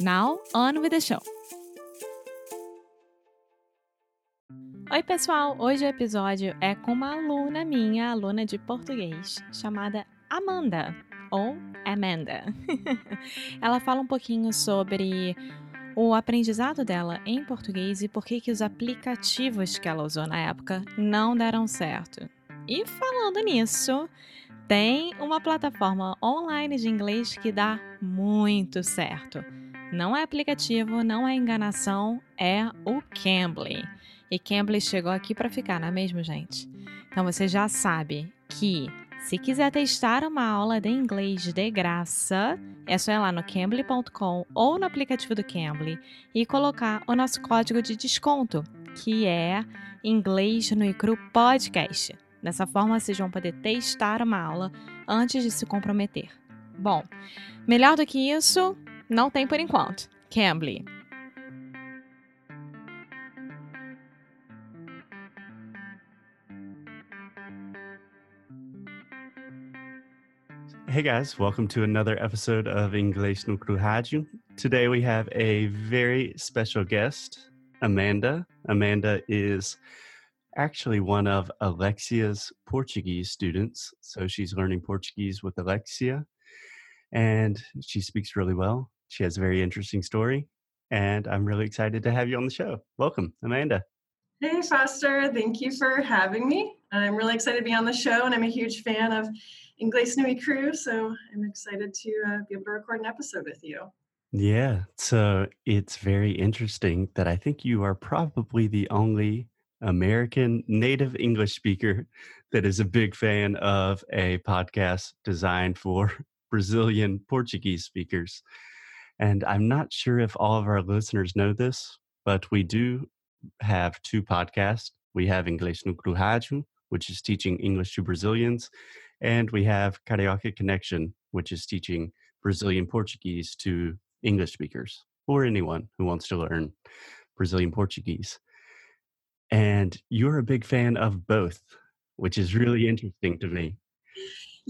Now, on with the show! Oi, pessoal! Hoje o episódio é com uma aluna minha, aluna de português, chamada Amanda, ou Amanda. Ela fala um pouquinho sobre o aprendizado dela em português e por que, que os aplicativos que ela usou na época não deram certo. E falando nisso, tem uma plataforma online de inglês que dá muito certo. Não é aplicativo, não é enganação, é o Cambly. E Cambly chegou aqui para ficar, não é mesmo, gente? Então você já sabe que se quiser testar uma aula de inglês de graça, é só ir lá no cambly.com ou no aplicativo do Cambly e colocar o nosso código de desconto, que é Inglês no Icru Podcast. Dessa forma, vocês vão poder testar uma aula antes de se comprometer. Bom, melhor do que isso, não tem por enquanto. Cambly. Hey guys, welcome to another episode of English no Rádio. Today we have a very special guest, Amanda. Amanda is actually one of Alexia's Portuguese students. So she's learning Portuguese with Alexia and she speaks really well. She has a very interesting story and I'm really excited to have you on the show. Welcome, Amanda. Hey, Foster. Thank you for having me. I'm really excited to be on the show and I'm a huge fan of Inglés Nui crew, so I'm excited to uh, be able to record an episode with you. Yeah, so it's very interesting that I think you are probably the only American native English speaker that is a big fan of a podcast designed for Brazilian Portuguese speakers. And I'm not sure if all of our listeners know this, but we do have two podcasts. We have English no Rádio, which is teaching English to Brazilians, and we have Carioca Connection, which is teaching Brazilian Portuguese to English speakers or anyone who wants to learn Brazilian Portuguese. And you're a big fan of both, which is really interesting to me.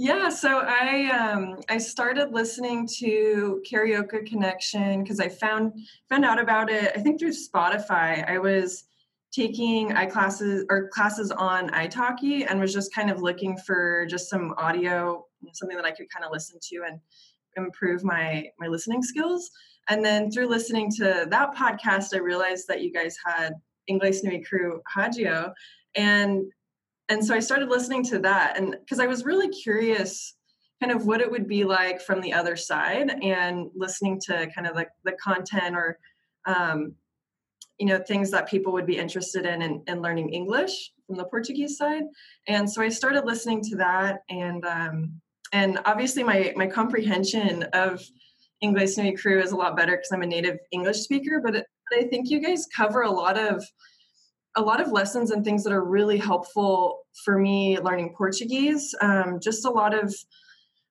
Yeah, so I um, I started listening to Carioca Connection because I found found out about it. I think through Spotify. I was taking i classes or classes on italki and was just kind of looking for just some audio something that i could kind of listen to and improve my my listening skills and then through listening to that podcast i realized that you guys had english nui crew hagio and and so i started listening to that and because i was really curious kind of what it would be like from the other side and listening to kind of like the content or um, you know things that people would be interested in, in in, learning english from the portuguese side. And so i started listening to that and um, and obviously my my comprehension of english nui crew is a lot better because i'm a native english speaker but, it, but i think you guys cover a lot of a lot of lessons and things that are really helpful for me learning portuguese um, just a lot of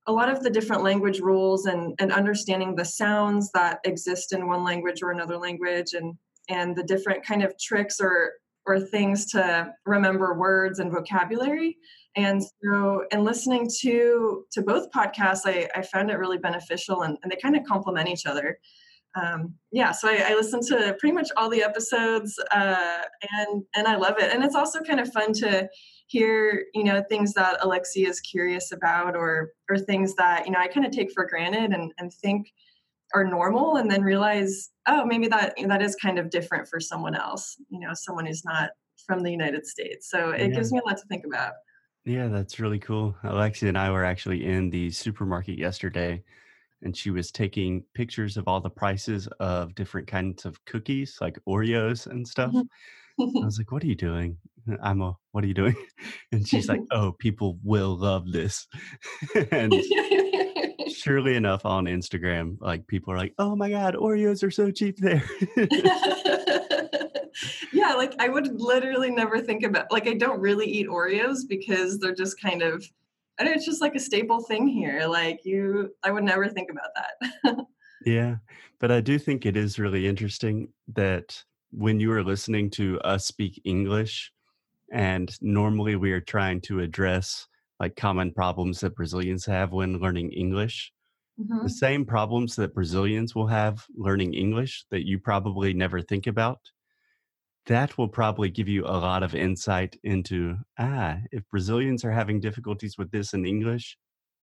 a lot of the different language rules and, and understanding the sounds that exist in one language or another language and and the different kind of tricks or or things to remember words and vocabulary. And so in listening to to both podcasts i, I found it really beneficial and, and they kind of complement each other um, yeah so I, I listen to pretty much all the episodes uh, and and i love it. And it's also kind of fun to hear you know things that Alexi is curious about or or things that you know i kind of take for granted and and think are normal and then realize oh maybe that that is kind of different for someone else you know someone who's not from the united states. So it yeah. gives me a lot to think about. Yeah that's really cool. Alexi and i were actually in the supermarket yesterday and she was taking pictures of all the prices of different kinds of cookies like oreos and stuff. I was like, "What are you doing?" I'm a, "What are you doing?" And she's like, "Oh, people will love this." and surely enough, on Instagram, like people are like, "Oh my god, Oreos are so cheap there." yeah, like I would literally never think about like I don't really eat Oreos because they're just kind of Know it's just like a staple thing here. Like you I would never think about that. yeah. But I do think it is really interesting that when you are listening to us speak English, and normally we are trying to address like common problems that Brazilians have when learning English. Mm-hmm. The same problems that Brazilians will have learning English that you probably never think about. That will probably give you a lot of insight into ah, if Brazilians are having difficulties with this in English,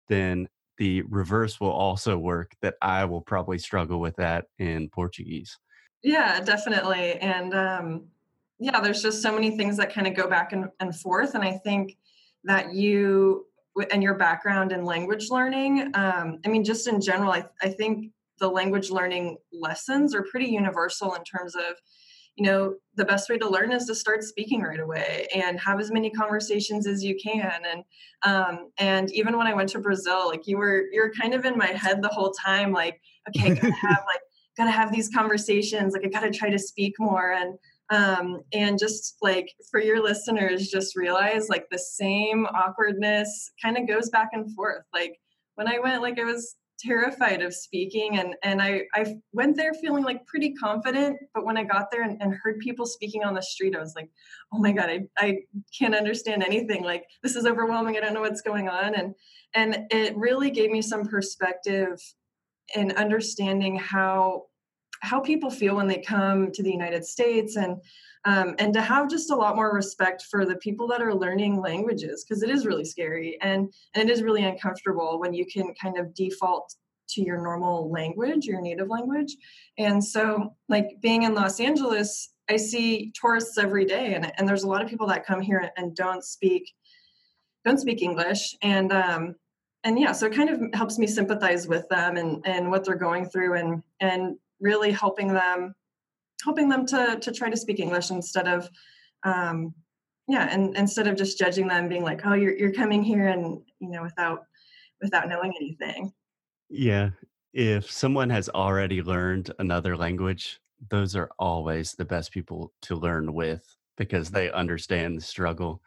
then the reverse will also work that I will probably struggle with that in Portuguese. Yeah, definitely. And um, yeah, there's just so many things that kind of go back and, and forth. And I think that you and your background in language learning, um, I mean, just in general, I, I think the language learning lessons are pretty universal in terms of you know the best way to learn is to start speaking right away and have as many conversations as you can. And um, and even when i went to brazil like you were you're kind of in my head the whole time like okay gotta have like gotta have these conversations like i gotta try to speak more. And um, and just like for your listeners just realize like the same awkwardness kind of goes back and forth. Like when i went like i was terrified of speaking and and I, I went there feeling like pretty confident but when i got there and, and heard people speaking on the street i was like oh my god I, I can't understand anything. Like this is overwhelming. I don't know what's going on. And and it really gave me some perspective in understanding how how people feel when they come to the United States and um, and to have just a lot more respect for the people that are learning languages because it is really scary and and it is really uncomfortable when you can kind of default to your normal language your native language. And so like being in los angeles i see tourists every day and, and there's a lot of people that come here and don't speak don't speak english. And um and yeah so it kind of helps me sympathize with them and and what they're going through and and really helping them helping them to to try to speak english instead of um yeah and instead of just judging them being like oh you're you're coming here and you know without without knowing anything. Yeah. If someone has already learned another language those are always the best people to learn with because they understand the struggle.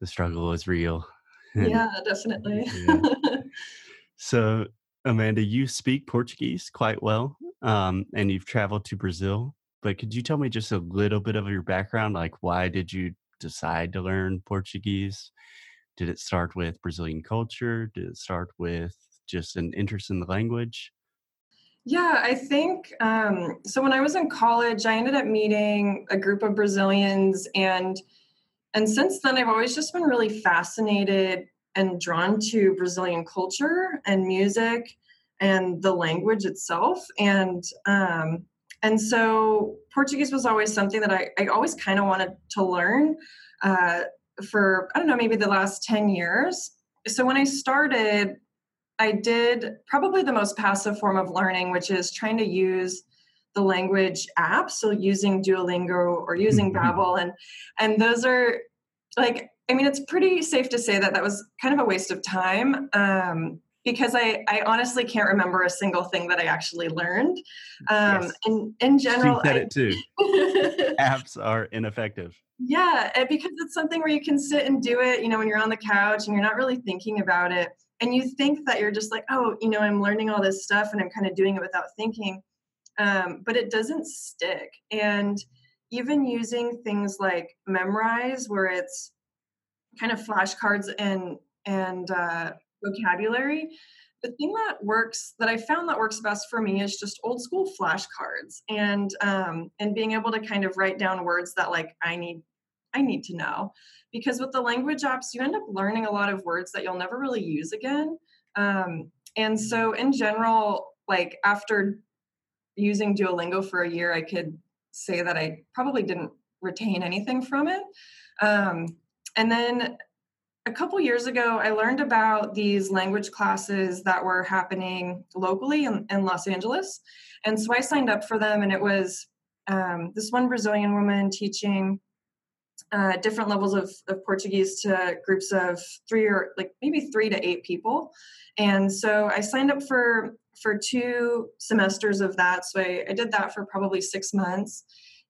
The struggle is real. Yeah definitely. yeah. so amanda you speak portuguese quite well um, and you've traveled to Brazil. But could you tell me just a little bit of your background? Like, why did you decide to learn Portuguese? Did it start with Brazilian culture? Did it start with just an interest in the language? Yeah, I think um, so. When I was in college, I ended up meeting a group of Brazilians, and and since then, I've always just been really fascinated and drawn to Brazilian culture and music and the language itself and um, and so portuguese was always something that i, I always kind of wanted to learn uh, for i don't know maybe the last 10 years so when i started i did probably the most passive form of learning which is trying to use the language apps so using duolingo or using mm-hmm. babbel and and those are like i mean it's pretty safe to say that that was kind of a waste of time um, because I, I honestly can't remember a single thing that I actually learned. Um, yes. in, in general, she said I, it too. Apps are ineffective. Yeah, because it's something where you can sit and do it, you know, when you're on the couch and you're not really thinking about it. And you think that you're just like, oh, you know, I'm learning all this stuff and I'm kind of doing it without thinking. Um, but it doesn't stick. And even using things like Memrise, where it's kind of flashcards and and uh, vocabulary. The thing that works that I found that works best for me is just old school flashcards and um, and being able to kind of write down words that like I need I need to know because with the language apps you end up learning a lot of words that you'll never really use again. Um, and so in general, like after using Duolingo for a year, I could say that I probably didn't retain anything from it. Um, and then a couple years ago, I learned about these language classes that were happening locally in, in Los Angeles. And so I signed up for them, and it was um, this one Brazilian woman teaching uh, different levels of, of Portuguese to groups of three or like maybe three to eight people. And so I signed up for for two semesters of that. So I, I did that for probably six months.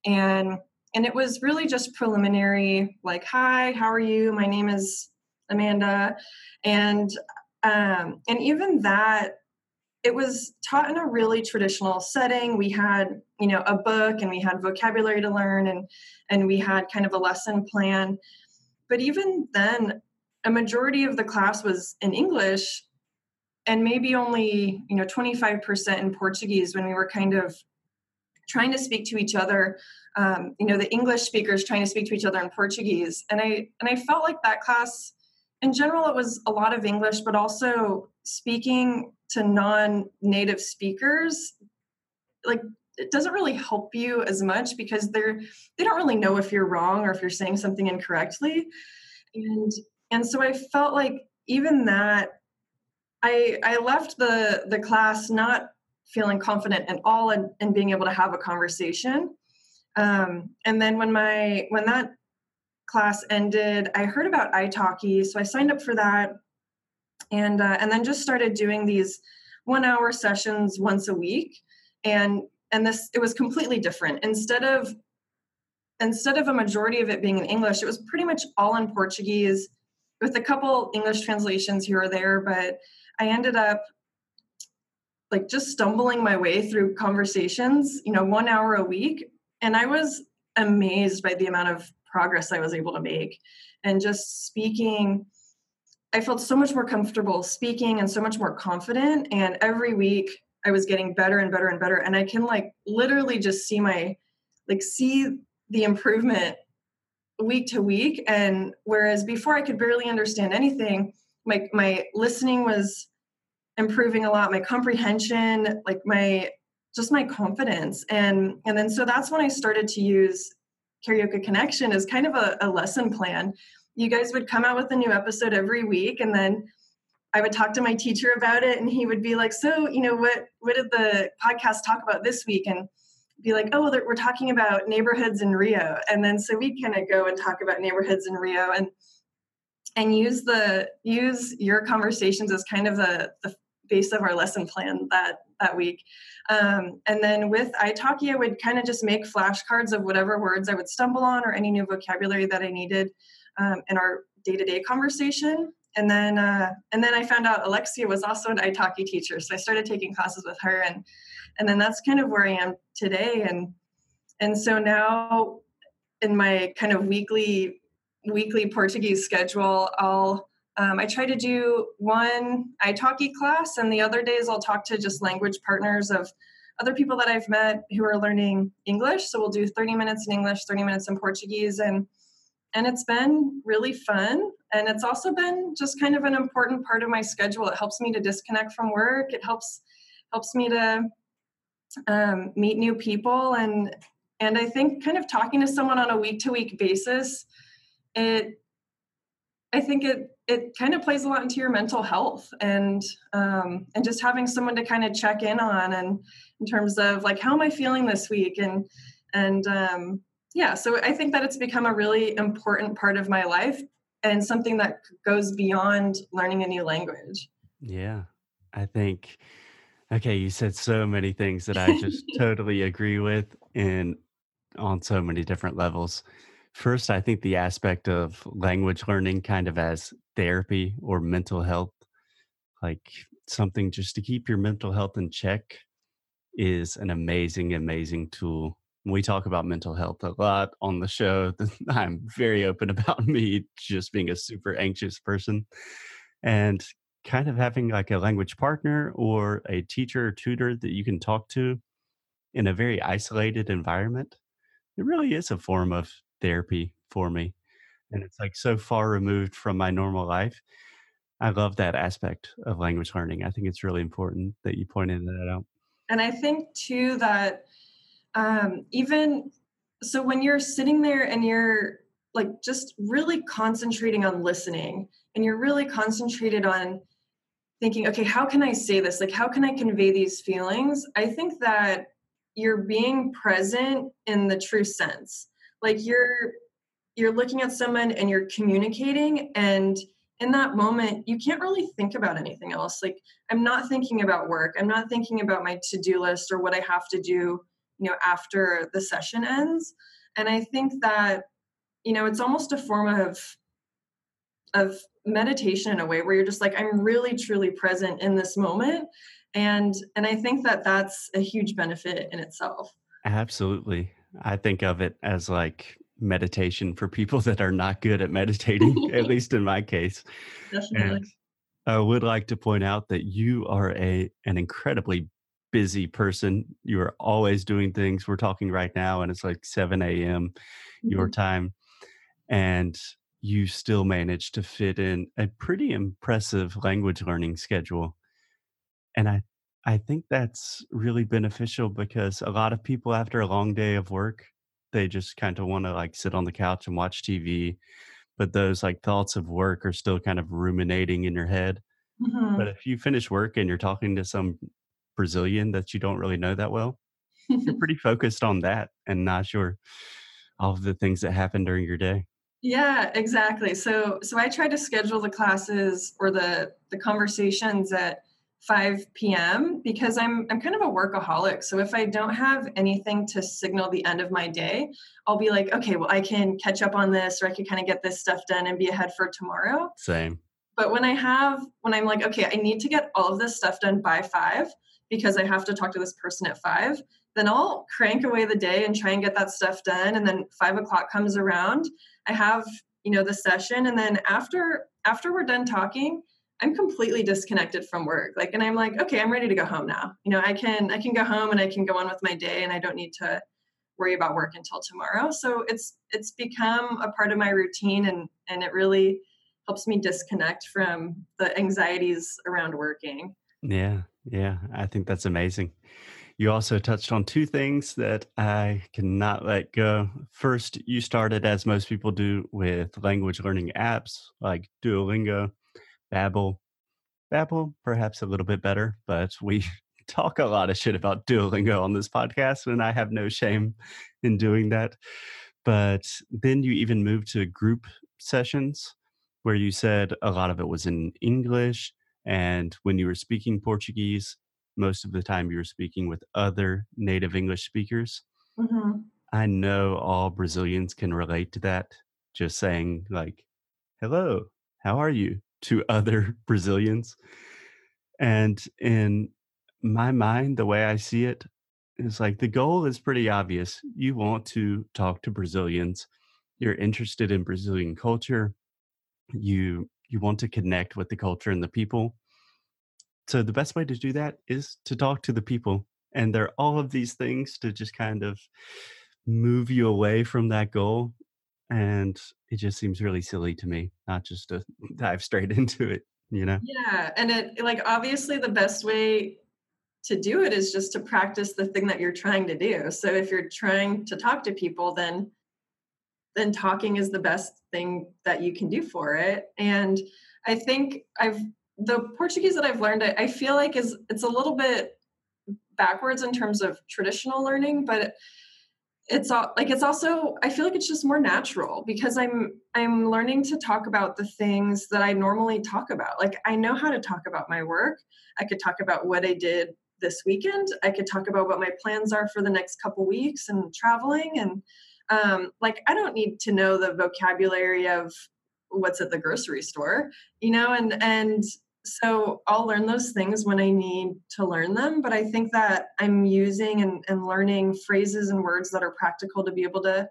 And and it was really just preliminary, like, hi, how are you? My name is Amanda. And um, and even that it was taught in a really traditional setting. We had you know a book and we had vocabulary to learn and and we had kind of a lesson plan. But even then a majority of the class was in english and maybe only you know 25% in portuguese when we were kind of trying to speak to each other. Um, you know the english speakers trying to speak to each other in portuguese. And i and i felt like that class in general it was a lot of english but also speaking to non-native speakers like it doesn't really help you as much because they're they don't really know if you're wrong or if you're saying something incorrectly. And and so i felt like even that i i left the the class not feeling confident at all and, in being able to have a conversation. Um, and then when my when that class ended i heard about italki so i signed up for that. And uh, and then just started doing these one hour sessions once a week. And and this it was completely different. Instead of instead of a majority of it being in english it was pretty much all in portuguese with a couple english translations here or there but i ended up like just stumbling my way through conversations you know one hour a week. And i was amazed by the amount of progress i was able to make and just speaking I felt so much more comfortable speaking and so much more confident. And every week I was getting better and better and better. And I can like literally just see my, like, see the improvement week to week. And whereas before I could barely understand anything, my, my listening was improving a lot, my comprehension, like my, just my confidence. And, and then so that's when I started to use Carioca Connection is kind of a, a lesson plan you guys would come out with a new episode every week and then I would talk to my teacher about it and he would be like, so, you know, what, what did the podcast talk about this week? And be like, oh, we're talking about neighborhoods in Rio. And then, so we kind of go and talk about neighborhoods in Rio and, and use the, use your conversations as kind of the base of our lesson plan that, that week. Um, and then with italki, I would kind of just make flashcards of whatever words I would stumble on or any new vocabulary that I needed um, in our day-to-day conversation and then uh, and then I found out Alexia was also an italki teacher, so I started taking classes with her, and and then that's kind of where I am today, and and so now in my kind of weekly weekly Portuguese schedule, I'll um, I try to do one italki class, and the other days I'll talk to just language partners of other people that I've met who are learning English. So we'll do 30 minutes in English, 30 minutes in Portuguese, and and it's been really fun. And it's also been just kind of an important part of my schedule. It helps me to disconnect from work. It helps helps me to um, meet new people. And and i think kind of talking to someone on a week to week basis it i think it it kind of plays a lot into your mental health and um, and just having someone to kind of check in on and in terms of like how am i feeling this week? And and um, yeah so i think that it's become a really important part of my life and something that goes beyond learning a new language. Yeah i think okay you said so many things that i just totally agree with and on so many different levels. First i think the aspect of language learning kind of as therapy or mental health like something just to keep your mental health in check is an amazing amazing tool we talk about mental health a lot on the show. I'm very open about me just being a super anxious person and kind of having like a language partner or a teacher or tutor that you can talk to in a very isolated environment. It really is a form of therapy for me. And it's like so far removed from my normal life. I love that aspect of language learning. I think it's really important that you pointed that out. And I think too that um, even so, when you're sitting there and you're like just really concentrating on listening and you're really concentrated on thinking, okay, how can I say this? Like, how can I convey these feelings? I think that you're being present in the true sense. Like you're you're looking at someone and you're communicating and in that moment you can't really think about anything else. Like i'm not thinking about work. I'm not thinking about my to-do list or what i have to do you know after the session ends. And i think that you know it's almost a form of of meditation in a way where you're just like i'm really truly present in this moment. And and i think that that's a huge benefit in itself. Absolutely. I think of it as like meditation for people that are not good at meditating, at least in my case. Definitely. And I would like to point out that you are a an incredibly busy person. You are always doing things. We're talking right now, and it's like 7 a.m. Mm-hmm. your time. And you still manage to fit in a pretty impressive language learning schedule. And I I think that's really beneficial because a lot of people after a long day of work they just kind of want to like sit on the couch and watch TV. But those like thoughts of work are still kind of ruminating in your head. Mm-hmm. But if you finish work and you're talking to some Brazilian that you don't really know that well, you're pretty focused on that and not your all of the things that happen during your day. Yeah, exactly. So so I try to schedule the classes or the the conversations at 5 p.m. because I'm I'm kind of a workaholic. So if I don't have anything to signal the end of my day, I'll be like, okay, well I can catch up on this or I can kind of get this stuff done and be ahead for tomorrow. Same. But when I have when I'm like, okay, I need to get all of this stuff done by 5 because I have to talk to this person at 5, then I'll crank away the day and try and get that stuff done and then 5 o'clock comes around, I have, you know, the session and then after after we're done talking, I'm completely disconnected from work. Like, and I'm like, mm-hmm. okay, I'm ready to go home now. You know, I can, I can go home and I can go on with my day and I don't need to worry about work until tomorrow. So it's, it's become a part of my routine and, and it really helps me disconnect from the anxieties around working. Yeah. Yeah. I think that's amazing. You also touched on two things that I cannot let go. First, you started, as most people do, with language learning apps like Duolingo Babbel. Babbel, perhaps a little bit better, but we talk a lot of shit about Duolingo on this podcast, and I have no shame in doing that. But then you even moved to group sessions where you said a lot of it was in English. And when you were speaking Portuguese, most of the time you were speaking with other native English speakers. Mm-hmm. I know all Brazilians can relate to that. Just saying, like, hello, how are you? To other Brazilians. And in my mind, the way I see it is like the goal is pretty obvious. You want to talk to Brazilians. You're interested in Brazilian culture. You you want to connect with the culture and the people. So the best way to do that is to talk to the people. And there are all of these things to just kind of move you away from that goal and it just seems really silly to me not just to dive straight into it you know? Yeah and it like obviously the best way to do it is just to practice the thing that you're trying to do so if you're trying to talk to people then then talking is the best thing that you can do for it and i think i've the portuguese that i've learned i, I feel like is it's a little bit backwards in terms of traditional learning but it's all like it's also i feel like it's just more natural because i'm i'm learning to talk about the things that i normally talk about. Like i know how to talk about my work. I could talk about what i did this weekend. I could talk about what my plans are for the next couple weeks and traveling and um, like i don't need to know the vocabulary of what's at the grocery store you know and and so I'll learn those things when I need to learn them. But I think that I'm using and, and learning phrases and words that are practical to be able to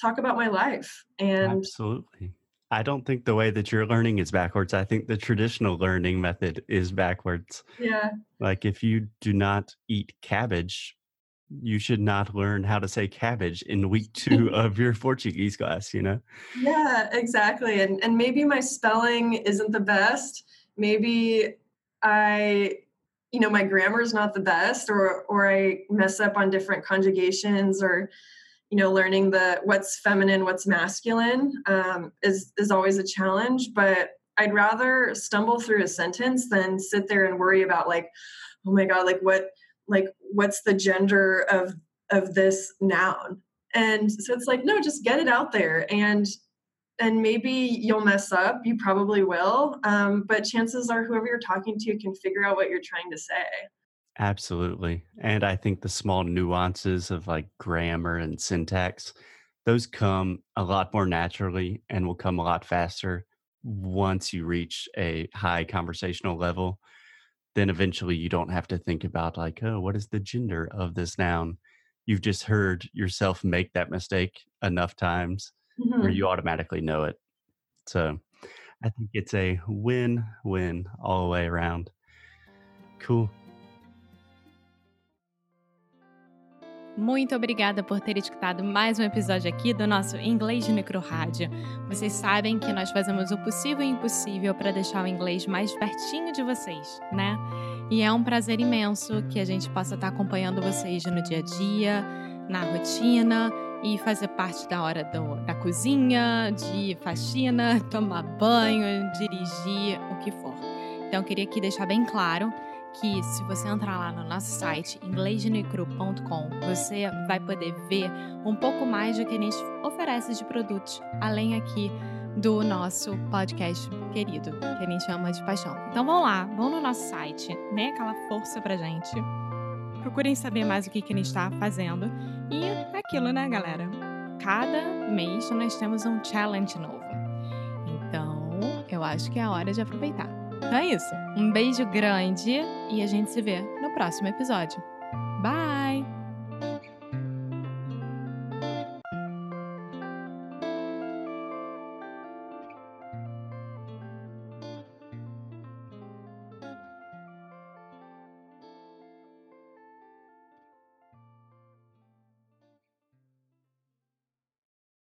talk about my life. And absolutely. I don't think the way that you're learning is backwards. I think the traditional learning method is backwards. Yeah. Like if you do not eat cabbage, you should not learn how to say cabbage in week two of your Portuguese class, you know? Yeah, exactly. And and maybe my spelling isn't the best. Maybe I you know my grammar is not the best or or I mess up on different conjugations or you know learning the what's feminine what's masculine um, is is always a challenge but i'd rather stumble through a sentence than sit there and worry about like oh my god like what like what's the gender of of this noun? And so it's like no just get it out there and and maybe you'll mess up you probably will um, but chances are whoever you're talking to can figure out what you're trying to say Absolutely. And I think the small nuances of like grammar and syntax, those come a lot more naturally and will come a lot faster once you reach a high conversational level. Then eventually you don't have to think about like, oh, what is the gender of this noun? You've just heard yourself make that mistake enough times mm-hmm. where you automatically know it. So I think it's a win win all the way around. Cool. Muito obrigada por ter escutado mais um episódio aqui do nosso Inglês Micro Rádio. Vocês sabem que nós fazemos o possível e impossível para deixar o inglês mais pertinho de vocês, né? E é um prazer imenso que a gente possa estar acompanhando vocês no dia a dia, na rotina e fazer parte da hora do, da cozinha, de faxina, tomar banho, dirigir, o que for. Então, eu queria aqui deixar bem claro que se você entrar lá no nosso site inglêsdenecru.com, você vai poder ver um pouco mais do que a gente oferece de produtos, além aqui do nosso podcast querido, que a gente chama de paixão. Então vão lá, vão no nosso site, né? Aquela força pra gente. Procurem saber mais o que, que a gente está fazendo. E é aquilo, né, galera? Cada mês nós temos um challenge novo. Então, eu acho que é a hora de aproveitar. Então é isso. Um beijo grande e a gente se vê no próximo episódio. Bye!